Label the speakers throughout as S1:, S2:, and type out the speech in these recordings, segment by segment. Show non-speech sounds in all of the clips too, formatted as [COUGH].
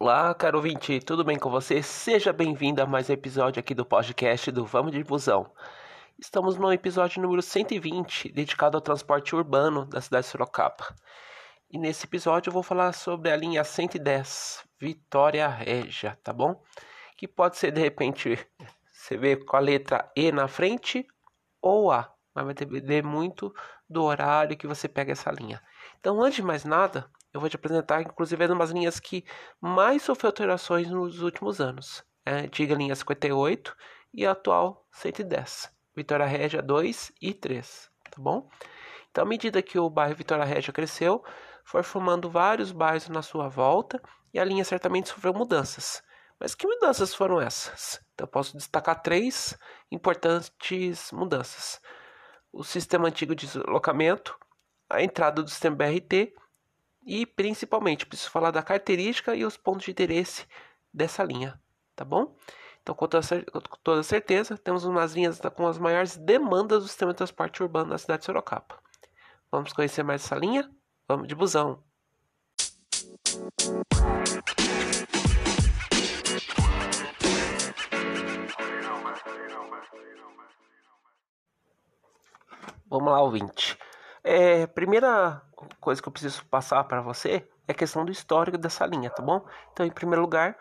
S1: Olá, caro ouvinte, tudo bem com você? Seja bem-vindo a mais um episódio aqui do podcast do Vamos de Busão. Estamos no episódio número 120, dedicado ao transporte urbano da cidade de Sorocaba. E nesse episódio eu vou falar sobre a linha 110, Vitória Régia, tá bom? Que pode ser de repente, [LAUGHS] você vê com a letra E na frente ou A, mas vai depender muito do horário que você pega essa linha. Então, antes de mais nada, eu vou te apresentar, inclusive, umas linhas que mais sofreu alterações nos últimos anos. É a antiga linha 58 e a atual 110. Vitória Régia 2 e 3, tá bom? Então, à medida que o bairro Vitória Régia cresceu, foi formando vários bairros na sua volta e a linha certamente sofreu mudanças. Mas que mudanças foram essas? Então, posso destacar três importantes mudanças: o sistema antigo de deslocamento, a entrada do sistema BRT e principalmente preciso falar da característica e os pontos de interesse dessa linha, tá bom? Então, com toda certeza, temos umas linhas com as maiores demandas do sistema de transporte urbano da cidade de Sorocaba. Vamos conhecer mais essa linha? Vamos de busão. Vamos lá, ouvinte. É, primeira coisa que eu preciso passar para você é a questão do histórico dessa linha, tá bom? Então, em primeiro lugar,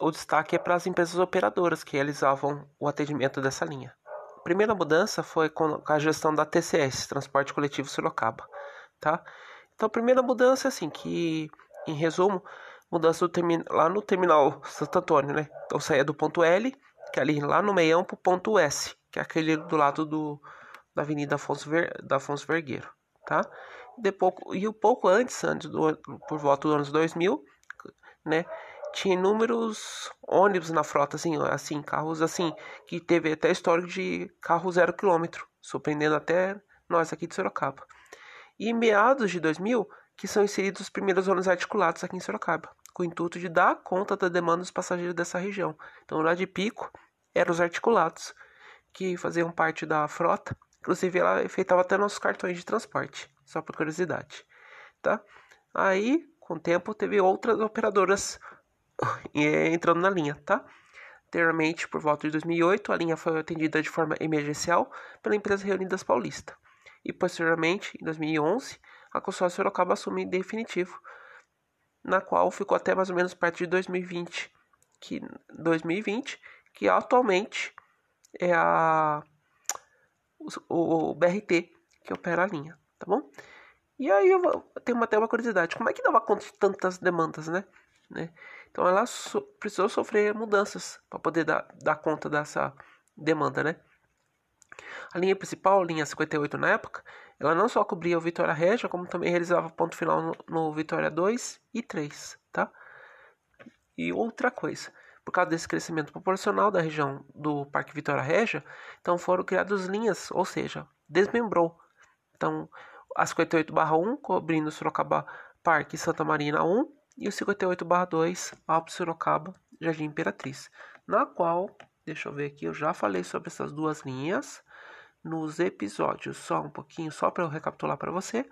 S1: o destaque é para as empresas operadoras que realizavam o atendimento dessa linha. A primeira mudança foi com a gestão da TCS, Transporte Coletivo Sorocaba, tá? Então, a primeira mudança, assim, que, em resumo, mudança lá no terminal Santo Antônio, né? Então, saía do ponto L, que é ali lá no meião, para o ponto S, que é aquele do lado do da Avenida Afonso, Ver, da Afonso Vergueiro, tá? De pouco, e um pouco antes, antes do, por volta dos anos 2000, né? Tinha inúmeros ônibus na frota, assim, assim, carros assim, que teve até histórico de carro zero quilômetro, surpreendendo até nós aqui de Sorocaba. E em meados de 2000, que são inseridos os primeiros ônibus articulados aqui em Sorocaba, com o intuito de dar conta da demanda dos passageiros dessa região. Então, lá de pico, eram os articulados, que faziam parte da frota Inclusive, ela efetuava até nossos cartões de transporte, só por curiosidade, tá? Aí, com o tempo, teve outras operadoras [LAUGHS] entrando na linha, tá? Anteriormente, por volta de 2008, a linha foi atendida de forma emergencial pela empresa Reunidas Paulista. E, posteriormente, em 2011, a consórcio Sorocaba assumiu em definitivo, na qual ficou até mais ou menos perto de 2020, que 2020, que atualmente é a o, o BRT que opera a linha, tá bom? E aí eu tenho até uma curiosidade, como é que dava conta de tantas demandas, né? né? Então ela so, precisou sofrer mudanças para poder dar, dar conta dessa demanda, né? A linha principal, linha 58 na época, ela não só cobria o Vitória Regia, como também realizava ponto final no, no Vitória 2 e 3, tá? E outra coisa, por causa desse crescimento proporcional da região do Parque Vitória Régia, então foram criadas linhas, ou seja, desmembrou. Então, a 58/1 cobrindo Sorocaba Parque Santa Marina 1 e o 58/2 Alto Sorocaba Jardim Imperatriz, na qual, deixa eu ver aqui, eu já falei sobre essas duas linhas nos episódios, só um pouquinho, só para eu recapitular para você.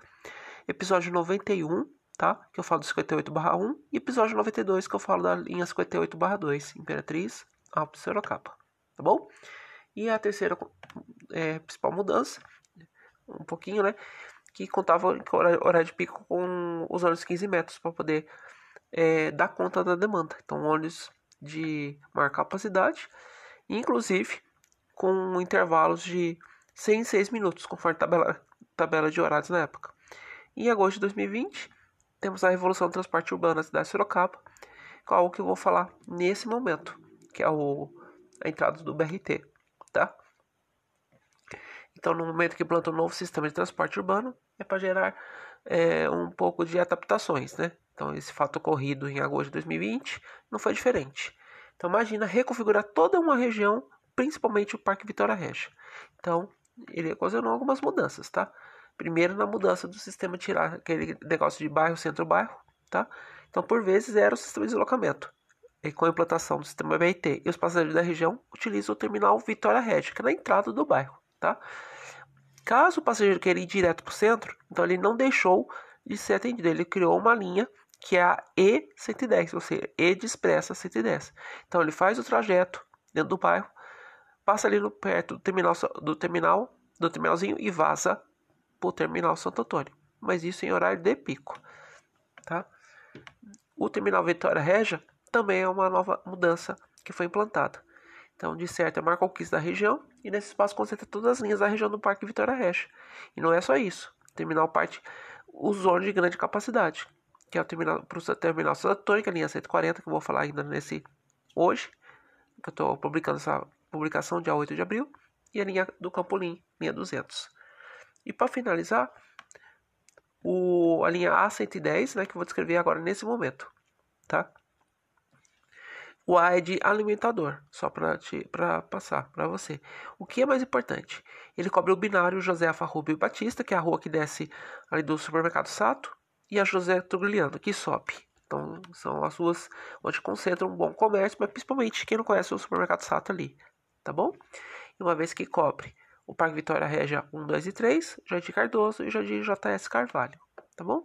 S1: Episódio 91 tá? Que eu falo do 58/1 e episódio 92 que eu falo da linha 58/2, Imperatriz, Alpes Sorocaba, tá bom? E a terceira é, principal mudança, um pouquinho, né? Que contava com horário de pico com os ônibus 15 metros para poder é, dar conta da demanda. Então, ônibus de maior capacidade, inclusive com intervalos de 100 e 6 minutos, conforme tabela, tabela de horários na época. Em agosto de 2020, temos a revolução do transporte urbano na cidade de Sorocaba, com algo que eu vou falar nesse momento, que é o, a entrada do BRT, tá? Então, no momento que planta um novo sistema de transporte urbano, é para gerar é, um pouco de adaptações, né? Então, esse fato ocorrido em agosto de 2020 não foi diferente. Então, imagina reconfigurar toda uma região, principalmente o Parque Vitória Regia. Então, ele ocasionou algumas mudanças, tá? Primeiro na mudança do sistema, tirar aquele negócio de bairro, centro-bairro, tá? Então, por vezes, era o sistema de deslocamento. E com a implantação do sistema BRT e os passageiros da região utilizam o terminal Vitória Regia, que é na entrada do bairro, tá? Caso o passageiro queira ir direto para o centro, então ele não deixou de ser atendido. Ele criou uma linha que é a E110, ou seja, E de Expressa 110. Então ele faz o trajeto dentro do bairro, passa ali no, perto do terminal, do terminal, do terminalzinho e vaza para o terminal Santo Antônio. Mas isso em horário de pico, tá? O terminal Vitória Regia também é uma nova mudança que foi implantada. Então, de certo, é a maior conquista da região e nesse espaço concentra todas as linhas da região do Parque Vitória Regia. E não é só isso. O terminal parte os ônibus de grande capacidade, que é o terminal para o terminal Santo Antônio, que é a linha 140, que eu vou falar ainda nesse hoje, que eu estou publicando essa publicação dia 8 de abril, e a linha do Campolim, linha 200. E para finalizar, o, a linha A110, né, que eu vou descrever agora nesse momento, tá? O A é de alimentador, só para passar para você. O que é mais importante? Ele cobre o binário Josefa Rubio Batista, que é a rua que desce ali do supermercado Sato, e a José Trugliano, que sobe. Então, são as ruas onde concentram um bom comércio, mas principalmente quem não conhece o supermercado Sato ali, tá bom? E uma vez que cobre o Parque Vitória Régia 1, 2 e 3, Jardim Cardoso e Jardim JS Carvalho, tá bom?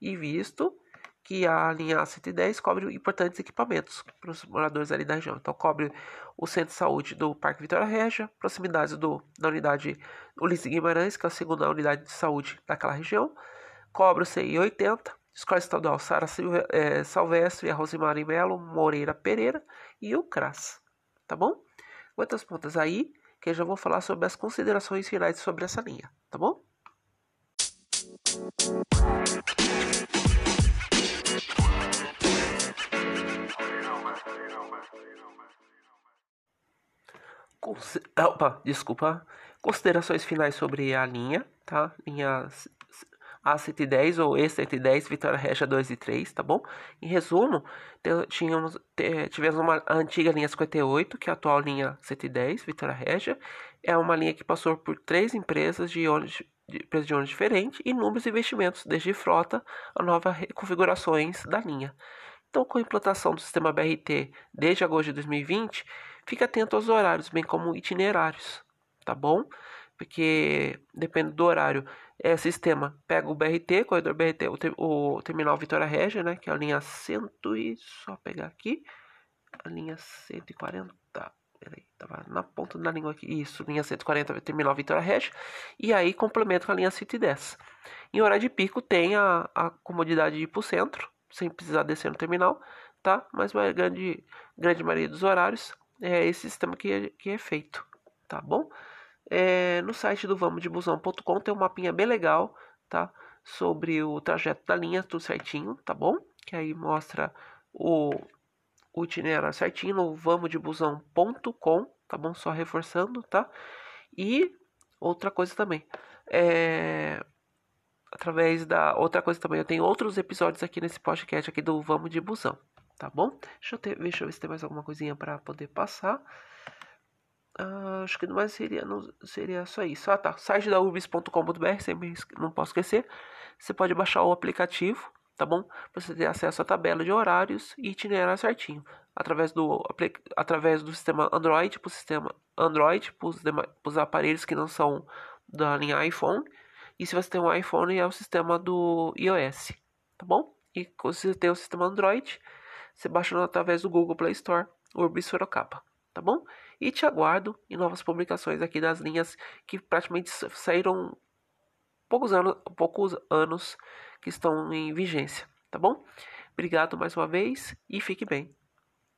S1: E visto que a linha A110 cobre importantes equipamentos para os moradores ali da região. Então, cobre o centro de saúde do Parque Vitória Régia, proximidades do, da unidade Ulisses Guimarães, que é a segunda unidade de saúde daquela região, cobre o CI 80, Escola Estadual Sara é, Salvestre, a Rosimari Melo, Moreira Pereira e o CRAS. Tá bom? Quantas pontas aí? que eu já vou falar sobre as considerações finais sobre essa linha, tá bom? Consi Opa, desculpa. Considerações finais sobre a linha, tá? Linha a110 ou E110, Vitória Regia 2 e 3, tá bom? Em resumo, tínhamos, tivemos uma antiga linha 58, que é a atual linha 110, Vitória Regia. É uma linha que passou por três empresas de ônibus, de, empresas de ônibus diferentes e inúmeros investimentos, desde frota a novas configurações da linha. Então, com a implantação do sistema BRT desde agosto de 2020, fique atento aos horários, bem como itinerários, tá bom? Porque depende do horário é, sistema pega o BRT, corredor BRT, o, o terminal Vitória Regia, né, que é a linha 100 e só pegar aqui, a linha 140, peraí, tava na ponta da língua aqui, isso, linha 140, terminal Vitória Regia, e aí complementa com a linha 110. Em horário de pico tem a, a comodidade de ir para o centro, sem precisar descer no terminal, tá? Mas a grande, grande maioria dos horários é esse sistema que é, que é feito, tá bom? É, no site do vamosdebusão.com tem um mapinha bem legal, tá? Sobre o trajeto da linha, tudo certinho, tá bom? Que aí mostra o, o itinerário certinho no vamosdebusão.com, tá bom? Só reforçando, tá? E outra coisa também, é, através da outra coisa também, eu tenho outros episódios aqui nesse podcast aqui do Vamos de Busão, tá bom? Deixa eu, ter, deixa eu ver se tem mais alguma coisinha para poder passar. Uh, acho que mais seria, não, seria só isso. Ah, tá. Site da urbis.com.br, sempre não posso esquecer. Você pode baixar o aplicativo, tá bom? Para você ter acesso à tabela de horários e itinerário certinho. Através do, através do sistema Android, para o sistema Android, para os aparelhos que não são da linha iPhone. E se você tem um iPhone, é o sistema do iOS, tá bom? E se você tem o sistema Android, você baixa através do Google Play Store, Urbis Sorocaba, tá bom? E te aguardo em novas publicações aqui das linhas que praticamente saíram poucos anos, poucos anos que estão em vigência, tá bom? Obrigado mais uma vez e fique bem.